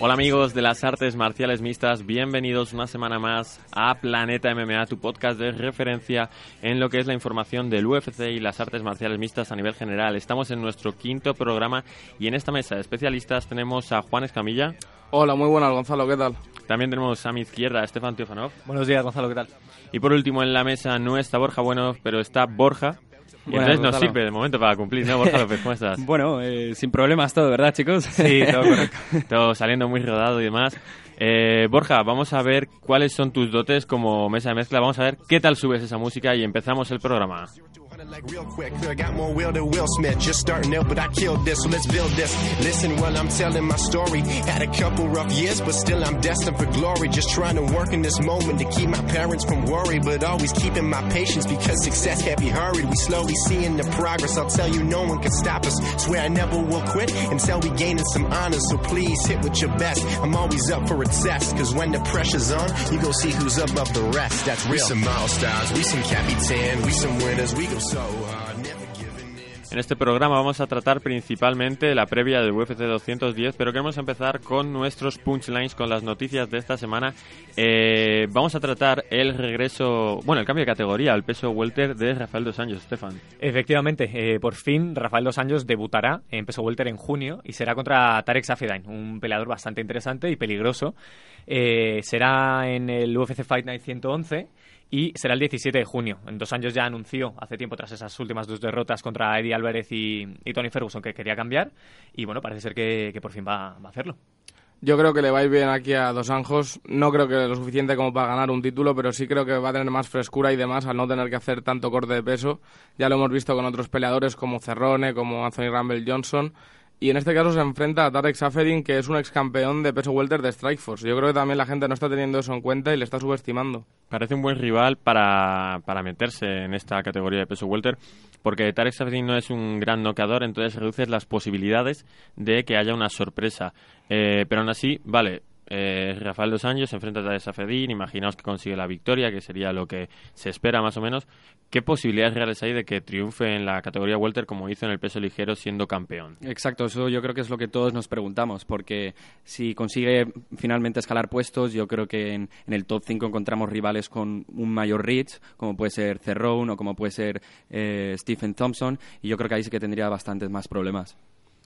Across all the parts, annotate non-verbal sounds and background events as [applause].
Hola amigos de las artes marciales mixtas, bienvenidos una semana más a Planeta MMA, tu podcast de referencia en lo que es la información del UFC y las artes marciales mixtas a nivel general. Estamos en nuestro quinto programa y en esta mesa de especialistas tenemos a Juan Escamilla. Hola, muy buenas Gonzalo, ¿qué tal? También tenemos a mi izquierda a Estefan Teofanov. Buenos días Gonzalo, ¿qué tal? Y por último en la mesa no está Borja Bueno, pero está Borja. Y Buenas, entonces nos sirve de momento para cumplir, ¿no, Borja López? ¿Cómo estás? [laughs] Bueno, eh, sin problemas todo, ¿verdad, chicos? Sí, todo correcto. [laughs] Todo saliendo muy rodado y demás. Eh, Borja, vamos a ver cuáles son tus dotes como mesa de mezcla. Vamos a ver qué tal subes esa música y empezamos el programa. Like real quick, I got more will than Will Smith. Just starting out, but I killed this, so let's build this. Listen while I'm telling my story. Had a couple rough years, but still I'm destined for glory. Just trying to work in this moment to keep my parents from worry, but always keeping my patience because success can't be hurried. We slowly seeing the progress. I'll tell you, no one can stop us. Swear I never will quit until we gaining some honors. So please hit with your best. I'm always up for a test, cause when the pressure's on, you go see who's above the rest. That's real. We some milestones, we some capitan, we some winners. We go En este programa vamos a tratar principalmente la previa del UFC 210, pero queremos empezar con nuestros punchlines, con las noticias de esta semana. Eh, vamos a tratar el regreso, bueno, el cambio de categoría al peso welter de Rafael Dos Anjos, Estefan. Efectivamente, eh, por fin Rafael Dos Anjos debutará en peso welter en junio y será contra Tarek Safedine, un peleador bastante interesante y peligroso. Eh, será en el UFC Fight Night 111 y será el 17 de junio. En Dos Anjos ya anunció hace tiempo, tras esas últimas dos derrotas contra Eddie Álvarez y, Tony Ferguson, que quería cambiar y bueno, parece ser que, por fin va, a hacerlo. Yo creo que le va bien aquí a Dos Anjos. No creo que lo suficiente como para ganar un título, pero sí creo que va a tener más frescura y demás al no tener que hacer tanto corte de peso. Ya lo hemos visto con otros peleadores como Cerrone, como Anthony Rumble Johnson. Y en este caso se enfrenta a Tarek Safedin, que es un ex campeón de peso welter de Strikeforce. Yo creo que también la gente no está teniendo eso en cuenta y le está subestimando. Parece un buen rival para, para meterse en esta categoría de peso welter, porque Tarek Safedin no es un gran noqueador, entonces reduces las posibilidades de que haya una sorpresa. Eh, pero aún así, vale, eh, Rafael Dos Anjos se enfrenta a Tarek Safedin, imaginaos que consigue la victoria, que sería lo que se espera más o menos. ¿Qué posibilidades reales hay de que triunfe en la categoría welter como hizo en el peso ligero siendo campeón? Exacto, eso yo creo que es lo que todos nos preguntamos, porque si consigue finalmente escalar puestos, yo creo que en, en el top 5 encontramos rivales con un mayor reach, como puede ser Cerrone o como puede ser eh, Stephen Thompson, y yo creo que ahí sí que tendría bastantes más problemas.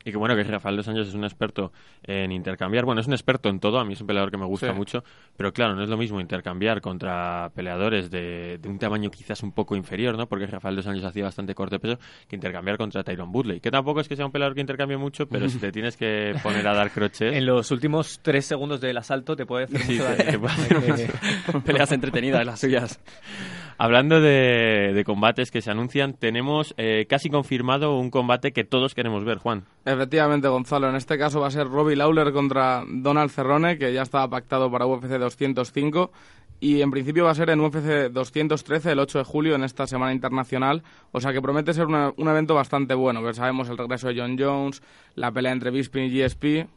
Y que bueno, que Rafael Dos Anjos es un experto en intercambiar. Bueno, es un experto en todo, a mí es un peleador que me gusta Sí. mucho, pero claro, no es lo mismo intercambiar contra peleadores de, de un tamaño quizás un poco inferior, ¿no? Porque Rafael Dos Anjos hacía bastante corte peso, que intercambiar contra Tyron Woodley. Que tampoco es que sea un peleador que intercambie mucho, pero si te [laughs] tienes que poner a dar croches... En los últimos tres segundos del asalto te puede hacer [laughs] Sí, mucho te- daño. te puede hacer [laughs] Eh, Peleas entretenidas las suyas. Hablando de, de combates que se anuncian, tenemos eh, casi confirmado un combate que todos queremos ver, Juan. Efectivamente, Gonzalo. En este caso va a ser Robbie Lawler contra Donald Cerrone, que ya estaba pactado para UFC 205. Y en principio va a ser en UFC 213 el 8 de julio en esta semana internacional. O sea que promete ser un evento bastante bueno. Que sabemos el regreso de John Jones, la pelea entre Bisping y GSP.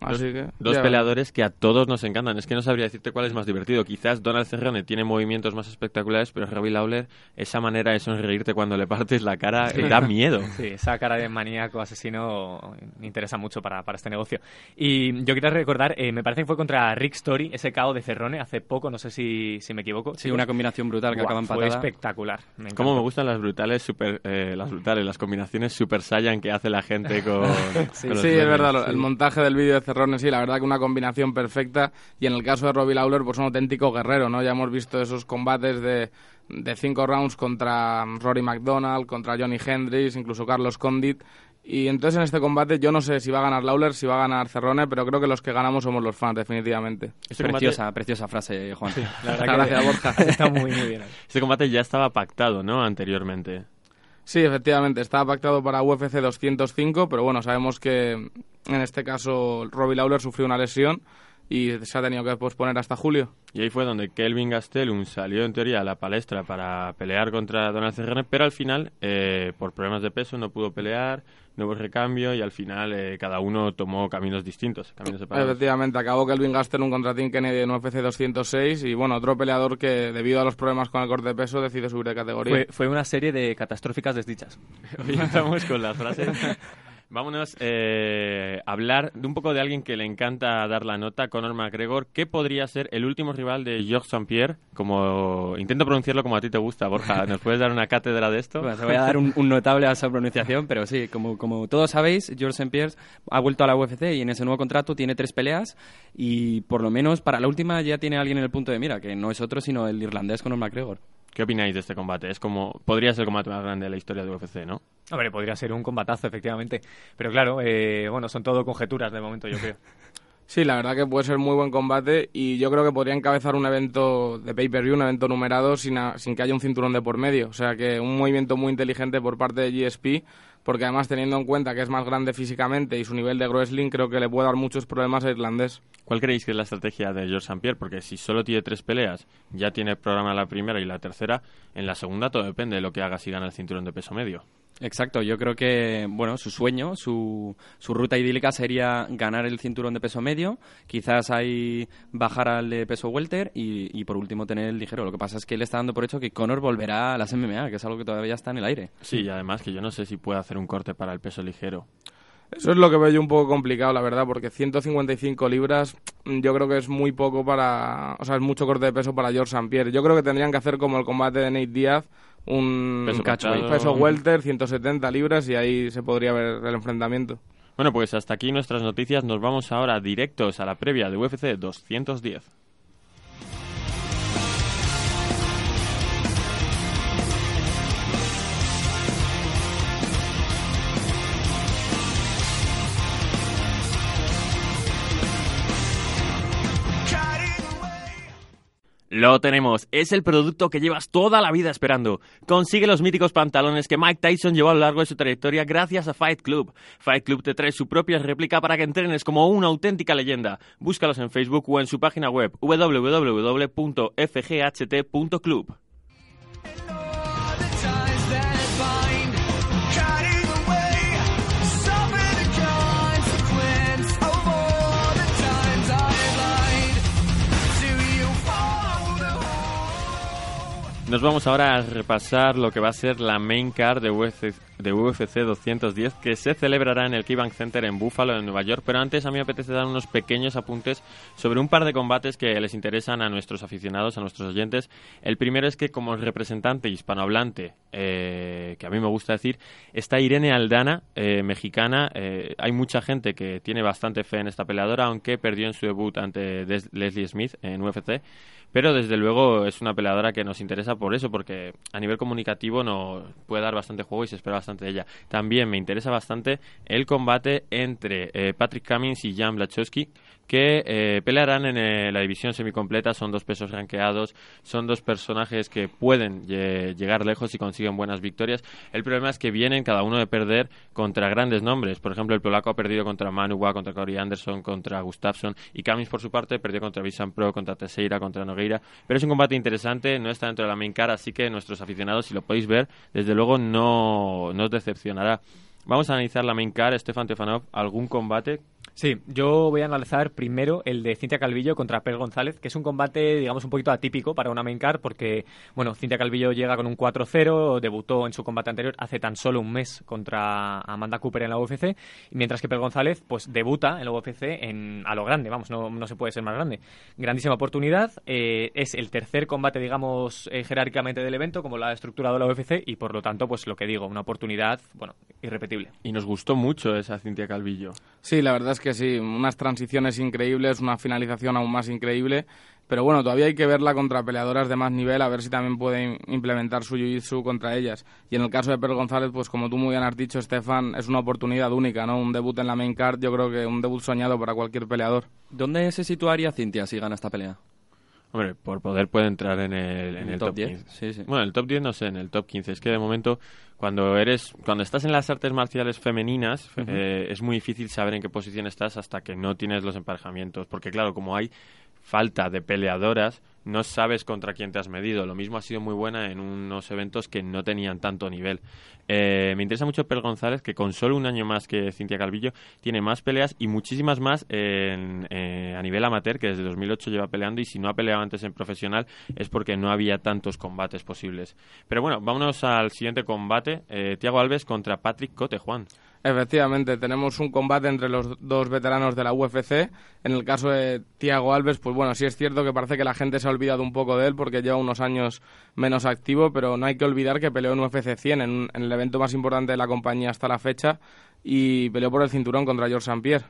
Así que. Dos ya peleadores que a todos nos encantan. Es que no sabría decirte cuál es más divertido. Quizás Donald Cerrone tiene movimientos más espectaculares, pero Robbie Lawler, esa manera de sonreírte cuando le partes la cara, eh, da miedo. [laughs] Sí, esa cara de maníaco asesino me interesa mucho para, para este negocio. Y yo quería recordar, eh, me parece que fue contra Rick Story, ese KO de Cerrone, hace poco, no sé si, si me equivoco. Sí, una combinación brutal que Buah, acaba Fue empatada. espectacular. Me Cómo me gustan las brutales, super, eh, las brutales, las combinaciones Super Saiyan que hace la gente con. [laughs] Sí, con sí, es verdad, el montaje del vídeo de Cerrone, sí, la verdad que una combinación perfecta. Y en el caso de Robbie Lawler, pues un auténtico guerrero, ¿no? Ya hemos visto esos combates de, de cinco rounds contra Rory McDonald, contra Johnny Hendricks, incluso Carlos Condit. Y entonces en este combate yo no sé si va a ganar Lawler, si va a ganar Cerrone, pero creo que los que ganamos somos los fans, definitivamente. Este combate, Preciosa, preciosa frase, Juan. La verdad [laughs] Gracias, que Borja. Está muy, muy bien. este combate ya estaba pactado, ¿no? Anteriormente. Sí, efectivamente, estaba pactado para UFC 205, pero bueno, sabemos que en este caso Robbie Lawler sufrió una lesión y se ha tenido que posponer hasta julio. Y ahí fue donde Kelvin Gastelum salió en teoría a la palestra para pelear contra Donald Cerrone, pero al final, eh, por problemas de peso, no pudo pelear, hubo recambio y al final eh, cada uno tomó caminos distintos, caminos separados. Efectivamente, acabó Kelvin Gastelum contra Tim Kennedy en UFC 206 y bueno, otro peleador que debido a los problemas con el corte de peso decide subir de categoría. Fue, fue una serie de catastróficas desdichas. [laughs] Hoy estamos con las frases. [laughs] Vámonos eh, a hablar de un poco de alguien que le encanta dar la nota, Conor McGregor, que podría ser el último rival de Georges St. Pierre. Como intento pronunciarlo como a ti te gusta, Borja. ¿Nos puedes dar una cátedra de esto? Te voy a dar un, notable a esa pronunciación, pero sí, como, como todos sabéis, George St. Pierre ha vuelto a la UFC y en ese nuevo contrato tiene tres peleas y por lo menos para la última ya tiene alguien en el punto de mira, que no es otro sino el irlandés Conor McGregor. ¿Qué opináis de este combate? Es como podría ser el combate más grande de la historia de UFC, ¿no? Hombre, podría ser un combatazo, efectivamente. Pero claro, eh, bueno, son todo conjeturas de momento, yo creo. [laughs] Sí, la verdad que puede ser muy buen combate y yo creo que podría encabezar un evento de pay-per-view, un evento numerado sin, a- sin que haya un cinturón de por medio. O sea que un movimiento muy inteligente por parte de GSP, porque además teniendo en cuenta que es más grande físicamente y su nivel de wrestling, creo que le puede dar muchos problemas a Irlandés. ¿Cuál creéis que es la estrategia de George St. Pierre? Porque si solo tiene tres peleas, ya tiene programa la primera y la tercera, en la segunda todo depende de lo que haga si gana el cinturón de peso medio. Exacto, yo creo que, bueno, su sueño, su, su ruta idílica sería ganar el cinturón de peso medio, quizás ahí bajar al de peso welter y, y por último tener el ligero. Lo que pasa es que él está dando por hecho que Conor volverá a las MMA, que es algo que todavía está en el aire. Sí, y además que yo no sé si puede hacer un corte para el peso ligero. Eso es lo que veo yo un poco complicado, la verdad, porque 155 libras yo creo que es muy poco para... O sea, es mucho corte de peso para George St. Pierre. Yo creo que tendrían que hacer como el combate de Nate Díaz, un Peso catchweight, pesado. peso welter, 170 libras y ahí se podría ver el enfrentamiento. Bueno, pues hasta aquí nuestras noticias. Nos vamos ahora directos a la previa de UFC 210. Lo tenemos, es el producto que llevas toda la vida esperando. Consigue los míticos pantalones que Mike Tyson llevó a lo largo de su trayectoria gracias a Fight Club. Fight Club te trae su propia réplica para que entrenes como una auténtica leyenda. Búscalos en Facebook o en su página web www.fght.club. Nos vamos ahora a repasar lo que va a ser la main card de UFC, de UFC 210 que se celebrará en el KeyBank Center en Buffalo, en Nueva York. Pero antes a mí me apetece dar unos pequeños apuntes sobre un par de combates que les interesan a nuestros aficionados, a nuestros oyentes. El primero es que como representante hispanohablante, eh, que a mí me gusta decir, está Irene Aldana, eh, mexicana. Eh, hay mucha gente que tiene bastante fe en esta peleadora, aunque perdió en su debut ante Leslie Smith en UFC. Pero desde luego es una peleadora que nos interesa por eso, porque a nivel comunicativo nos puede dar bastante juego y se espera bastante de ella. También me interesa bastante el combate entre eh, Patrick Cummins y Jan Blachowski, que eh, pelearán en eh, la división semicompleta. Son dos pesos ranqueados, son dos personajes que pueden lle- llegar lejos y consiguen buenas victorias. El problema es que vienen cada uno de perder contra grandes nombres. Por ejemplo, el polaco ha perdido contra Manuwa, contra Corey Anderson, contra Gustafsson y Cummins por su parte perdió contra Visan Pro, contra Teixeira, contra Nogueira. Pero es un combate interesante, no está dentro de la main cara, así que nuestros aficionados, si lo podéis ver, desde luego no, no os decepcionará. Vamos a analizar la main car, Stefan Tefanov, algún combate Sí, yo voy a analizar primero el de Cintia Calvillo contra Per González, que es un combate, digamos, un poquito atípico para una main card, porque, bueno, Cintia Calvillo llega con un 4-0, debutó en su combate anterior hace tan solo un mes contra Amanda Cooper en la UFC, mientras que Per González, pues, debuta en la UFC en, a lo grande, vamos, no, no se puede ser más grande. Grandísima oportunidad, eh, es el tercer combate, digamos, eh, jerárquicamente del evento, como lo ha estructurado la UFC, y por lo tanto, pues, lo que digo, una oportunidad, bueno, irrepetible. y nos gustó mucho esa Cintia Calvillo. Sí, la verdad es que sí, unas transiciones increíbles, una finalización aún más increíble, pero bueno, todavía hay que verla contra peleadoras de más nivel, a ver si también pueden implementar su jiu-jitsu contra ellas. Y en el caso de Per González, pues como tú muy bien has dicho, Estefan, es una oportunidad única, ¿no? Un debut en la main card, yo creo que un debut soñado para cualquier peleador. ¿Dónde se situaría Cintia si gana esta pelea? Hombre, por poder puede entrar en el, en el top, 10. 15. Sí, sí. Bueno, el top 10 no sé, en el top 15. Es que de momento, cuando eres cuando estás en las artes marciales femeninas, eh, es muy difícil saber en qué posición estás hasta que no tienes los emparejamientos. Porque claro, como hay falta de peleadoras, no sabes contra quién te has medido. Lo mismo ha sido muy buena en unos eventos que no tenían tanto nivel. Eh, me interesa mucho Pel González, que con solo un año más que Cintia Calvillo, tiene más peleas y muchísimas más en- eh, a nivel amateur, que desde 2008 lleva peleando y si no ha peleado antes en profesional es porque no había tantos combates posibles. Pero bueno, vámonos al siguiente combate. Eh, Tiago Alves contra Patrick Cote, Juan. Efectivamente, tenemos un combate entre los dos veteranos de la UFC. En el caso de Tiago Alves, pues bueno, sí es cierto que parece que la gente se ha olvidado un poco de él porque lleva unos años menos activo, pero no hay que olvidar que peleó en UFC 100, en, en el evento más importante de la compañía hasta la fecha, y peleó por el cinturón contra George St. Pierre.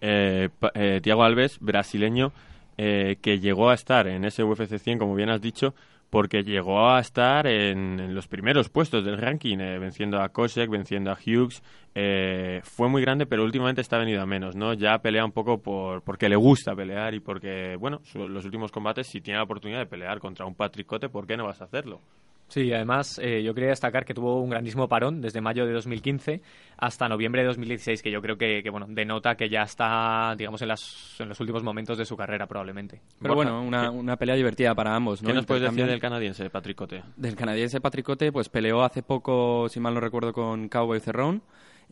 eh, eh, Tiago Alves, brasileño, eh, que llegó a estar en ese UFC 100, como bien has dicho, porque llegó a estar en, los primeros puestos del ranking, eh, venciendo a Kosek, venciendo a Hughes. eh, fue muy grande, pero últimamente está venido a menos, ¿no? Ya pelea un poco por, porque le gusta pelear y porque, bueno, su- los últimos combates, si tiene la oportunidad de pelear contra un Patrick Cote, ¿por qué no vas a hacerlo? Sí, además eh, yo quería destacar que tuvo un grandísimo parón desde mayo de 2015 hasta noviembre de 2016, que yo creo que, que, bueno denota que ya está, digamos, en, las, en los últimos momentos de su carrera probablemente. Pero Borja, bueno, una, ¿qué- una pelea divertida para ambos, ¿no? ¿Qué nos puedes decir del canadiense, Patrick Cote? Del canadiense Patricote, pues peleó hace poco, si mal no recuerdo, con Cowboy Cerrone.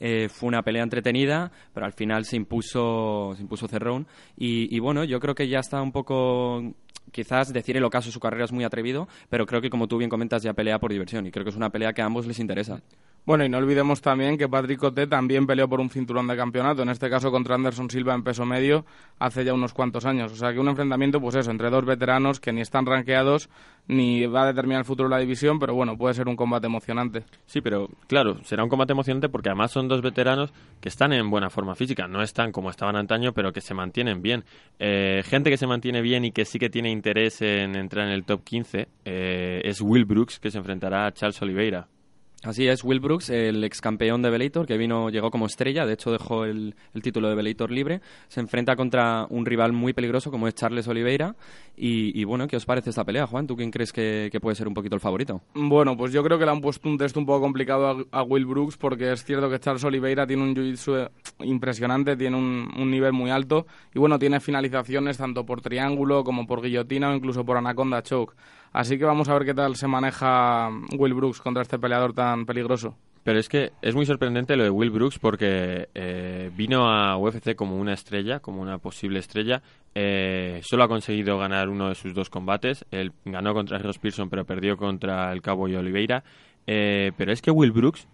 Eh, fue una pelea entretenida, pero al final se impuso, se impuso Cerrone. Y, y bueno, yo creo que ya está un poco, quizás decir el ocaso de su carrera es muy atrevido, pero creo que como tú bien comentas ya pelea por diversión y creo que es una pelea que a ambos les interesa. Bueno, y no olvidemos también que Patrick Coté también peleó por un cinturón de campeonato, en este caso contra Anderson Silva en peso medio, hace ya unos cuantos años. O sea que un enfrentamiento, pues eso, entre dos veteranos que ni están rankeados ni va a determinar el futuro de la división, pero bueno, puede ser un combate emocionante. Sí, pero claro, será un combate emocionante porque además son dos veteranos que están en buena forma física. No están como estaban antaño, pero que se mantienen bien. Eh, gente que se mantiene bien y que sí que tiene interés en entrar en el top 15 eh, es Will Brooks, que se enfrentará a Charles Oliveira. Así es, Will Brooks, el ex campeón de Bellator, que vino, llegó como estrella, de hecho dejó el, el título de Bellator libre, se enfrenta contra un rival muy peligroso como es Charles Oliveira. Y, bueno, ¿qué os parece esta pelea, Juan? ¿Tú quién crees que, que puede ser un poquito el favorito? Bueno, pues yo creo que le han puesto un test un poco complicado a, a Will Brooks porque es cierto que Charles Oliveira tiene un jiu-jitsu eh, impresionante, tiene un, un nivel muy alto y bueno, tiene finalizaciones tanto por triángulo como por guillotina o incluso por anaconda choke. Así que vamos a ver qué tal se maneja Will Brooks contra este peleador tan peligroso. Pero es que es muy sorprendente lo de Will Brooks porque eh, vino a UFC como una estrella, como una posible estrella. Eh, solo ha conseguido ganar uno de sus dos combates. Él ganó contra Ross Pearson, pero perdió contra el Cowboy Oliveira. Eh, pero es que Will Brooks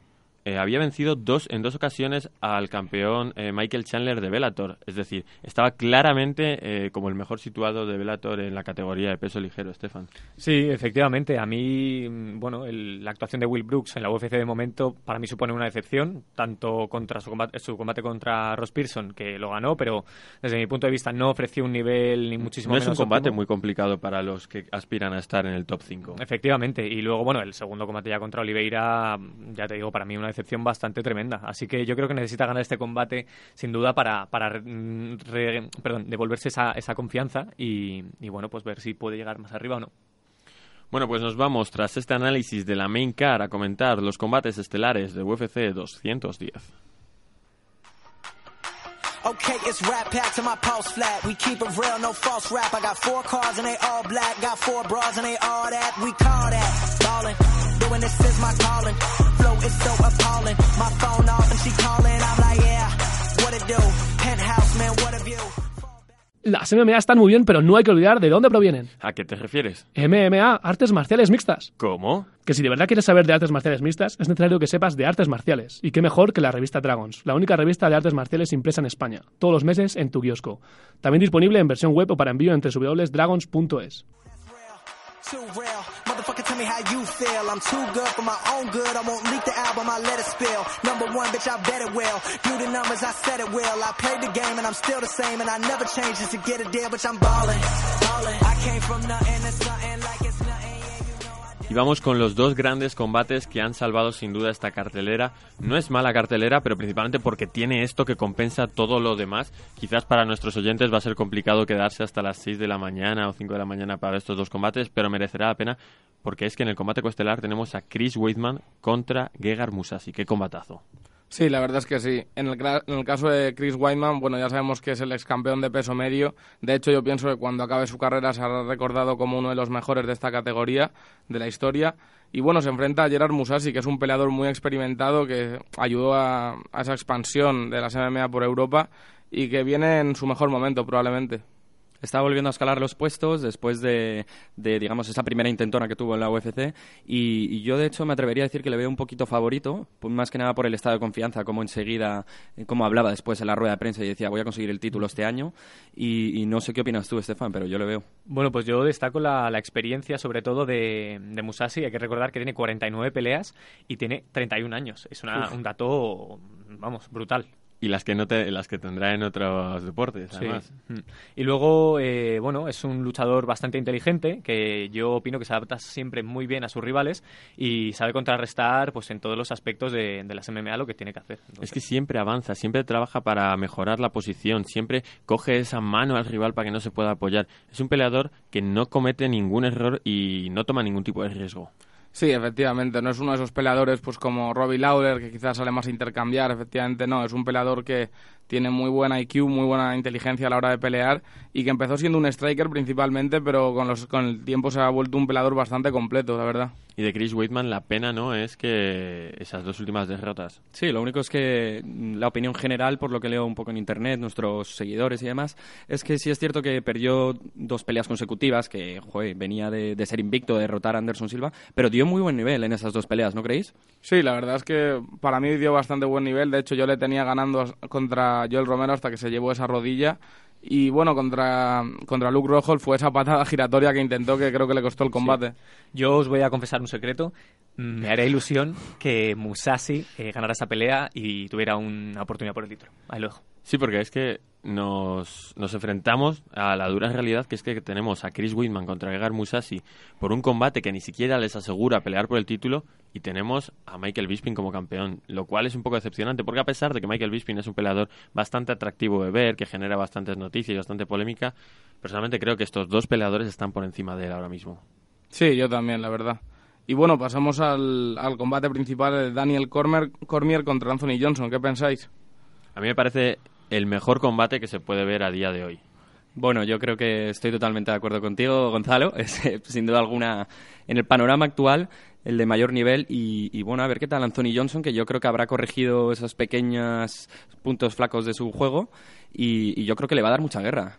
eh, había vencido dos en dos ocasiones al campeón eh, Michael Chandler de Bellator. Es decir, estaba claramente eh, como el mejor situado de Bellator en la categoría de peso ligero, Stefan. Sí, efectivamente. A mí, mm, bueno, el- la actuación de Will Brooks en la UFC de momento para mí supone una decepción, tanto contra su combate, su combate contra Ross Pearson, que lo ganó, pero desde mi punto de vista no ofreció un nivel ni muchísimo No es un menos combate óptimo. muy complicado para los que aspiran a estar en el top 5. Efectivamente, y luego, bueno, el segundo combate ya contra Oliveira, ya te digo, para mí una decepción bastante tremenda. Así que yo creo que necesita ganar este combate, sin duda, para, para mm, re- perdón, devolverse esa, esa confianza y, y, bueno, pues ver si puede llegar más arriba o no. Bueno, pues nos vamos tras este análisis de la main car a comentar los combates estelares de UFC 210. Okay, it's rap pack to my pulse flat. We keep it real, no false rap. I got four cars and they all black. Got four bras and they all that. We call that ballin'. Doing this is my calling. Flow is so appalling. My phone off and she calling. I'm like, yeah, what it do? Las MMA están muy bien, pero no hay que olvidar de dónde provienen. ¿A qué te refieres? MMA, artes marciales mixtas. ¿Cómo? Que si de verdad quieres saber de artes marciales mixtas, es necesario que sepas de artes marciales. Y qué mejor que la revista Dragons, la única revista de artes marciales impresa en España, todos los meses en tu kiosco. También disponible en versión web o para envío en www.dragons.es. Too real. Motherfucker, tell me how you feel. I'm too good for my own good. I won't leak the album, I let it spill. Number one, bitch, I bet it will. Do the numbers, I said it will. I played the game and I'm still the same. And I never changed just to get a deal, bitch, I'm ballin'. ballin'. I came from nothing to something like it's did. vamos con los dos grandes combates que han salvado sin duda esta cartelera. No es mala cartelera, pero principalmente porque tiene esto que compensa todo lo demás. Quizás para nuestros oyentes va a ser complicado quedarse hasta las 6 de la mañana o 5 de la mañana para estos dos combates, pero merecerá la pena porque es que en el combate coestelar tenemos a Chris Weidman contra Gegard Musasi. ¡Qué combatazo! Sí, la verdad es que sí. En el, en el, caso de Chris Weidman, bueno, ya sabemos que es el ex campeón de peso medio. De hecho, yo pienso que cuando acabe su carrera será recordado como uno de los mejores de esta categoría de la historia. Y bueno, se enfrenta a Gerard Musasi, que es un peleador muy experimentado que ayudó a, a esa expansión de las MMA por Europa y que viene en su mejor momento probablemente. Está volviendo a escalar los puestos después de, de, digamos, esa primera intentona que tuvo en la UFC. Y, y, yo, de hecho, me atrevería a decir que le veo un poquito favorito, pues más que nada por el estado de confianza, como enseguida, como hablaba después en la rueda de prensa y decía, voy a conseguir el título este año. Y, y no sé qué opinas tú, Estefan, pero yo le veo. Bueno, pues yo destaco la, la experiencia, sobre todo, de, de, Musashi. Hay que recordar que tiene 49 peleas y tiene 31 años. Es una, un dato, vamos, brutal y las que no te, las que tendrá en otros deportes además. Sí. y luego eh, bueno es un luchador bastante inteligente que yo opino que se adapta siempre muy bien a sus rivales y sabe contrarrestar pues en todos los aspectos de, de las MMA lo que tiene que hacer. Entonces, es que siempre avanza siempre trabaja para mejorar la posición siempre coge esa mano al rival para que no se pueda apoyar. Es un peleador que no comete ningún error y no toma ningún tipo de riesgo Sí, efectivamente, no es uno de esos peleadores pues como Robbie Lawler que quizás sale más a intercambiar, efectivamente no, es un peleador que tiene muy buena IQ, muy buena inteligencia a la hora de pelear y que empezó siendo un striker principalmente, pero con, los, con el tiempo se ha vuelto un peleador bastante completo, la verdad. Y de Chris Weidman la pena, ¿no?, es que esas dos últimas derrotas. Sí, lo único es que la opinión general, por lo que leo un poco en internet, nuestros seguidores y demás, es que sí es cierto que perdió dos peleas consecutivas, que, joder, venía de, de ser invicto, de derrotar a Anderson Silva, pero dio muy buen nivel en esas dos peleas, ¿no creéis? Sí, la verdad es que para mí dio bastante buen nivel. De hecho, yo le tenía ganando contra Joel Romero hasta que se llevó esa rodilla. Y bueno, contra, contra Luke Rojo fue esa patada giratoria que intentó que creo que le costó el combate. Sí. Yo os voy a confesar un secreto. Me haré ilusión que Musashi eh, ganara esa pelea y tuviera una oportunidad por el título. Ahí lo dejo. Sí, porque es que nos, nos, enfrentamos a la dura realidad que es que tenemos a Chris Whitman contra Gegard Musashi por un combate que ni siquiera les asegura pelear por el título y tenemos a Michael Bisping como campeón, lo cual es un poco decepcionante porque a pesar de que Michael Bisping es un peleador bastante atractivo de ver, que genera bastantes noticias y bastante polémica, personalmente creo que estos dos peleadores están por encima de él ahora mismo. Sí, yo también, la verdad. Y bueno, pasamos al, al combate principal de Daniel Cormier, Cormier contra Anthony Johnson. ¿Qué pensáis? A mí me parece el mejor combate que se puede ver a día de hoy. Bueno, yo creo que estoy totalmente de acuerdo contigo, Gonzalo. [laughs] Es sin duda alguna en el panorama actual el de mayor nivel y, y, bueno, a ver qué tal Anthony Johnson, que yo creo que habrá corregido esos pequeños puntos flacos de su juego y, y yo creo que le va a dar mucha guerra.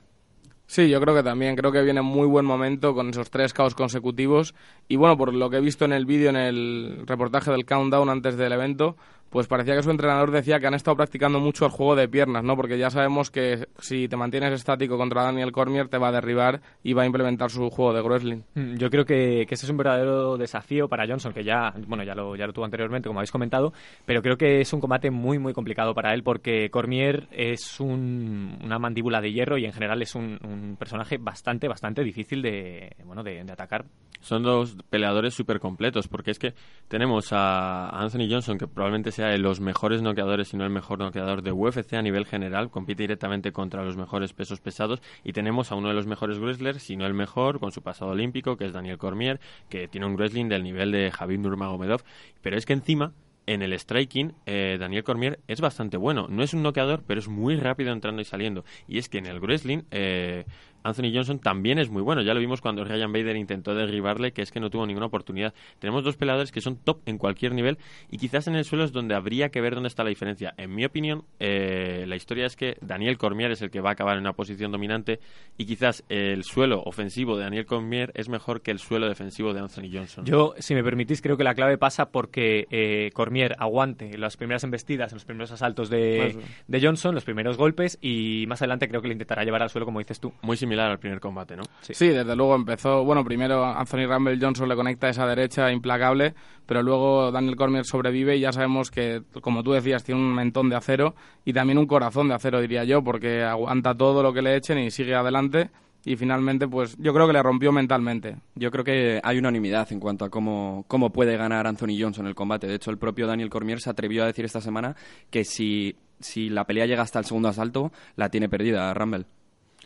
Sí, yo creo que también. Creo que viene en muy buen momento con esos tres caos consecutivos. Y bueno, por lo que he visto en el vídeo, en el reportaje del countdown antes del evento, pues parecía que su entrenador decía que han estado practicando mucho el juego de piernas, ¿no? Porque ya sabemos que si te mantienes estático contra Daniel Cormier te va a derribar y va a implementar su juego de wrestling. Yo creo que, que ese es un verdadero desafío para Johnson, que ya, bueno, ya lo, ya lo tuvo anteriormente, como habéis comentado, pero creo que es un combate muy, muy complicado para él porque Cormier es un, una mandíbula de hierro y en general es un, personaje bastante, bastante difícil de, bueno, de atacar. Son dos peleadores súper completos, porque es que tenemos a Anthony Johnson, que probablemente sea de los mejores noqueadores, si no el mejor noqueador de UFC a nivel general, compite directamente contra los mejores pesos pesados, y tenemos a uno de los mejores wrestlers, si no el mejor, con su pasado olímpico, que es Daniel Cormier, que tiene un wrestling del nivel de Javid Nurmagomedov, pero es que encima en el striking, eh, Daniel Cormier es bastante bueno. No es un noqueador, pero es muy rápido entrando y saliendo. Y es que en el wrestling, eh, Anthony Johnson también es muy bueno. Ya lo vimos cuando Ryan Bader intentó derribarle, que es que no tuvo ninguna oportunidad. Tenemos dos peleadores que son top en cualquier nivel y quizás en el suelo es donde habría que ver dónde está la diferencia. En mi opinión, eh, la historia es que Daniel Cormier es el que va a acabar en una posición dominante y quizás el suelo ofensivo de Daniel Cormier es mejor que el suelo defensivo de Anthony Johnson. Yo, si me permitís, creo que la clave pasa porque eh, Cormier aguante las primeras embestidas, los primeros asaltos de, de Johnson, los primeros golpes y más adelante creo que le intentará llevar al suelo, como dices tú. Muy similar al primer combate, ¿no? Sí. sí. desde luego empezó, bueno, primero Anthony Rumble Johnson le conecta esa derecha implacable, pero luego Daniel Cormier sobrevive y ya sabemos que, como tú decías, tiene un mentón de acero y también un corazón de acero, diría yo, porque aguanta todo lo que le echen y sigue adelante. y finalmente pues yo creo que le rompió mentalmente. Yo creo que hay unanimidad en cuanto a cómo, cómo puede ganar Anthony Johnson el combate. De hecho, el propio Daniel Cormier se atrevió a decir esta semana que si, si la pelea llega hasta el segundo asalto, la tiene perdida Rumble.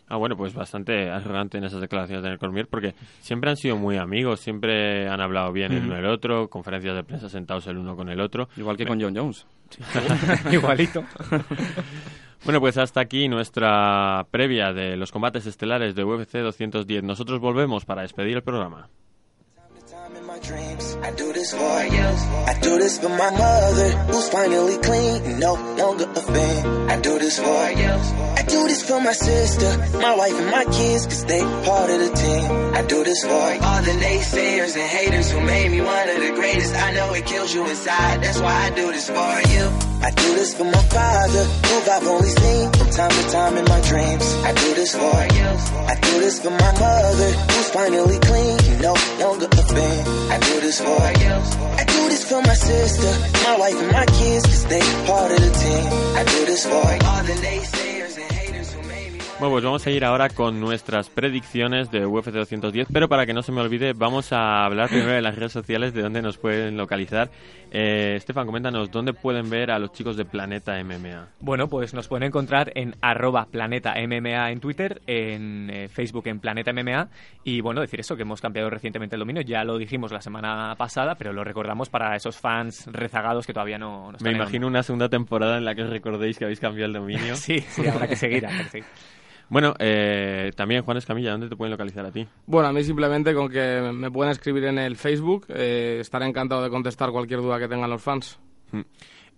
Ah, bueno, pues bastante arrogante en esas declaraciones de Daniel Cormier porque siempre han sido muy amigos, siempre han hablado bien el uno el otro, conferencias de prensa sentados el uno con el otro. Igual que con John Jones. [laughs] Igualito. [laughs] Bueno, pues hasta aquí nuestra previa de los combates estelares de UFC 210. Nosotros volvemos para despedir el programa. Dreams. I do this for you. I do this for my mother, who's finally clean, no longer a fan. I do this for you. I do this for my sister, my wife, and my kids, cause they part of the team. I do this for all the naysayers and haters who made me one of the greatest. I know it kills you inside, that's why I do this for you. I do this for my father, who I've only seen from time to time in my dreams. I do this for. I do this for my mother, who's finally clean, no. I do this. I do this for my sister, my wife, and my kids, part of the team. I do this the and haters who. Bueno, pues vamos a ir ahora con nuestras predicciones de UFC 210, pero para que no se me olvide, vamos a hablar primero de las redes sociales, de dónde nos pueden localizar. Eh, Estefan, coméntanos, ¿dónde pueden ver a los chicos de Planeta MMA? Bueno, pues nos pueden encontrar en arroba planeta MMA en Twitter, en eh, Facebook en Planeta MMA y bueno, decir eso, que hemos cambiado recientemente el dominio, ya lo dijimos la semana pasada, pero lo recordamos para esos fans rezagados que todavía no, no están Me en- imagino una segunda temporada en la que os recordéis que habéis cambiado el dominio. [laughs] Sí, sí, habrá que seguir, habrá que seguir. Bueno, eh, también Juan Escamilla, ¿dónde te pueden localizar a ti? Bueno, a mí simplemente con que me puedan escribir en el Facebook, eh, estaré encantado de contestar cualquier duda que tengan los fans.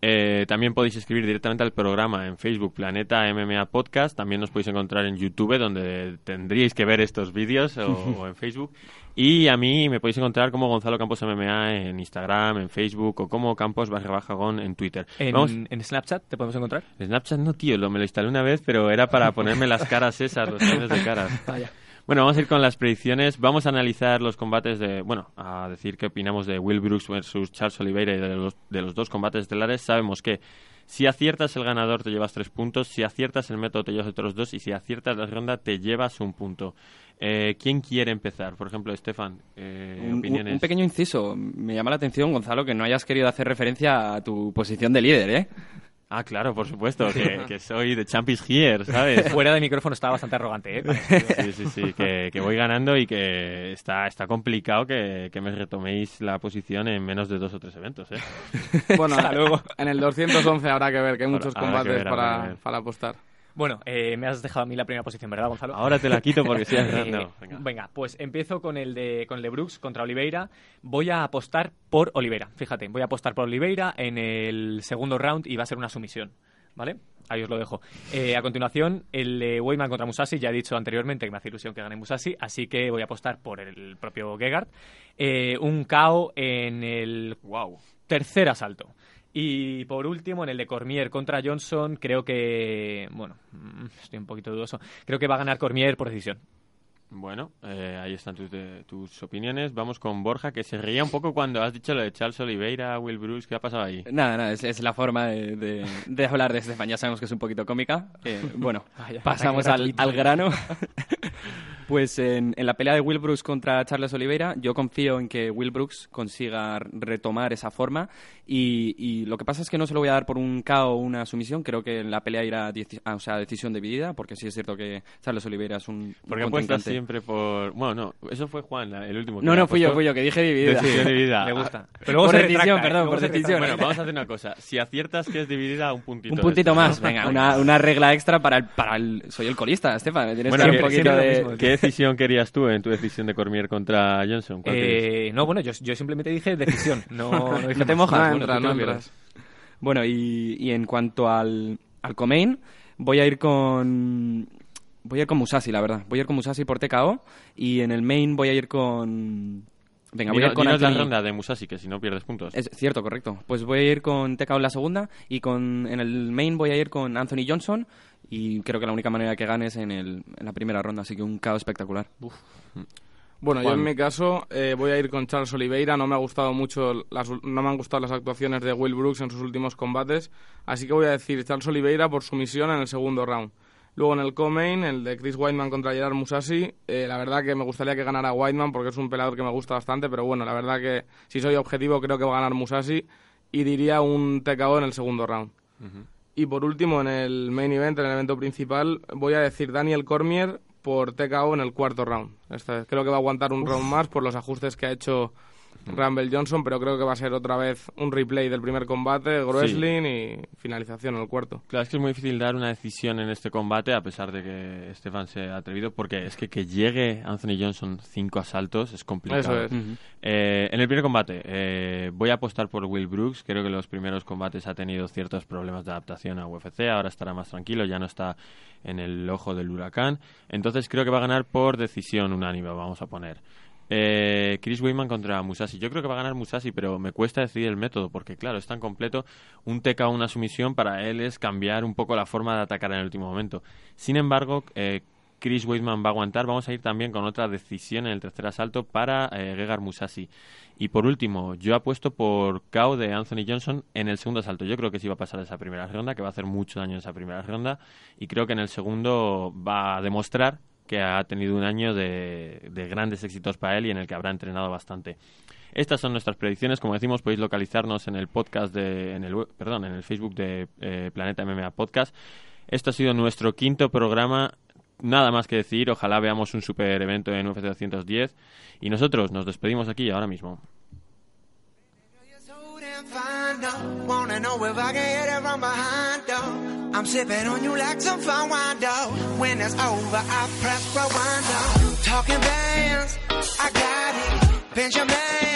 Eh, también podéis escribir directamente al programa en Facebook Planeta MMA Podcast. También nos podéis encontrar en YouTube, donde tendríais que ver estos vídeos, o, [laughs] o en Facebook. Y a mí me podéis encontrar como Gonzalo Campos MMA en Instagram, en Facebook, o como Campos barra baja Gon en Twitter. En, Vamos, en Snapchat te podemos encontrar. Snapchat no, tío, lo, me lo instalé una vez, pero era para ponerme las caras esas, los cambios de caras. [laughs] Bueno, vamos a ir con las predicciones. Vamos a analizar los combates de. Bueno, a decir qué opinamos de Will Brooks versus Charles Oliveira y de los, de los dos combates estelares. Sabemos que si aciertas el ganador te llevas tres puntos, si aciertas el método te llevas otros dos y si aciertas la ronda te llevas un punto. Eh, ¿Quién quiere empezar? Por ejemplo, Estefan, eh, Un, opiniones. un pequeño inciso. Me llama la atención, Gonzalo, que no hayas querido hacer referencia a tu posición de líder, ¿eh? Ah, claro, por supuesto, que, [laughs] que soy de Champions Here, ¿sabes? [laughs] Fuera de micrófono estaba bastante arrogante, ¿eh? Sí, sí, sí, que, que voy ganando y que está, está complicado que, que me retoméis la posición en menos de dos o tres eventos, ¿eh? Bueno, [laughs] en el 211 habrá que ver, que hay muchos combates ver, para, para apostar. Bueno, eh, me has dejado a mí la primera posición, ¿verdad, Gonzalo? Ahora te la quito porque sí, [laughs] Eh, no, venga. venga. pues empiezo con el de con contra Oliveira. Voy a apostar por Oliveira. Fíjate, voy a apostar por Oliveira en el segundo round y va a ser una sumisión. ¿Vale? Ahí os lo dejo. Eh, a continuación, el de Weyman contra Musashi. Ya he dicho anteriormente que me hace ilusión que gane Musashi, así que voy a apostar por el propio Gegard. Eh, un KO en el Wow. tercer asalto. Y por último, en el de Cormier contra Johnson, creo que. Bueno, mm, estoy un poquito dudoso. Creo que va a ganar Cormier por decisión. Bueno, eh, ahí están tus, de- tus opiniones. Vamos con Borja, que se reía un poco cuando has dicho lo de Charles Oliveira, Will Bruce. ¿Qué ha pasado ahí? Nada, nada, es, es la forma de, de- de hablar de Estefan. Ya sabemos que es un poquito cómica. Eh, bueno, [laughs] Vaya, pasamos al, al grano. [laughs] Pues en, en la pelea de Will Brooks contra Charles Oliveira, yo confío en que Will Brooks consiga retomar esa forma. Y, y lo que pasa es que no se lo voy a dar por un KO o una sumisión. Creo que en la pelea irá ah, o sea, decisión dividida, porque sí es cierto que Charles Oliveira es un. Porque apuestas siempre por... Bueno, no, eso fue Juan, el último. que No, no, fui yo, fui yo, que dije dividida. Decisión [laughs] dividida. Me gusta. Ah, Pero Por decisión, ¿eh? perdón, por decisión. Bueno, vamos a hacer una cosa. Si aciertas que es dividida, un puntito. Un puntito extra. más, venga, una, una regla extra para el, para el... Soy el colista, Estefan, tienes Bueno, que dar ¿qué, un poquito de... decisión querías tú en tu decisión de Cormier contra Johnson? Eh, no, bueno, yo, yo simplemente dije decisión. No, [laughs] no dije No te mojas. No bueno, no y, y en cuanto al, al Comain, voy a ir con... Voy a ir con Musashi, la verdad. Voy a ir con Musashi por TKO y en el main voy a ir con... Venga, voy a ir con dinos la Anthony- ronda de Musashi, que si no pierdes puntos. Es cierto, correcto. Pues voy a ir con TKO en la segunda y con en el main voy a ir con Anthony Johnson y creo que la única manera que gane es en, el, en la primera ronda, así que un KO espectacular. Bueno, yo en mi caso eh, voy a ir con Charles Oliveira. No me ha gustado mucho, las, no me han gustado las actuaciones de Will Brooks en sus últimos combates, así que voy a decir Charles Oliveira por sumisión en el segundo round. Luego en el co-main, el de Chris Weidman contra Gerard Musashi, eh, la verdad que me gustaría que ganara Weidman porque es un peleador que me gusta bastante, pero bueno, la verdad que si soy objetivo creo que va a ganar Musashi y diría un TKO en el segundo round. Y por último, en el main event, en el evento principal, voy a decir Daniel Cormier por TKO en el cuarto round. Este, creo que va a aguantar un round más por los ajustes que ha hecho Rumble Johnson, pero creo que va a ser otra vez un replay del primer combate, wrestling y finalización en el cuarto. Claro, es que es muy difícil dar una decisión en este combate, a pesar de que Estefan se ha atrevido, porque es que que llegue Anthony Johnson cinco asaltos es complicado. Eso es. Eh, en el primer combate eh, voy a apostar por Will Brooks. Creo que los primeros combates ha tenido ciertos problemas de adaptación a UFC. Ahora estará más tranquilo, ya no está en el ojo del huracán. Entonces creo que va a ganar por decisión unánime, vamos a poner. Eh, Chris Weidman contra Musashi. Yo creo que va a ganar Musashi, pero me cuesta decidir el método, porque claro, es tan completo. Un TK una sumisión para él es cambiar un poco la forma de atacar en el último momento. Sin embargo, eh, Chris Weidman va a aguantar. Vamos a ir también con otra decisión en el tercer asalto para eh, Gegard Musashi. Y por último, yo apuesto por KO de Anthony Johnson en el segundo asalto. Yo creo que sí va a pasar esa primera ronda, que va a hacer mucho daño en esa primera ronda. Y creo que en el segundo va a demostrar que ha tenido un año de, de grandes éxitos para él y en el que habrá entrenado bastante. Estas son nuestras predicciones. Como decimos, podéis localizarnos en el podcast de, en el, perdón, en el Facebook de eh, Planeta MMA Podcast. Esto ha sido nuestro quinto programa. Nada más que decir. Ojalá veamos un super evento en UFC 210. Y nosotros nos despedimos aquí ahora mismo. Fine, though. Wanna know if I can hit it from behind, though. I'm sipping on you like some fine wine, though. When it's over, I press rewind, though. Talking bands, I got it. Benjamin,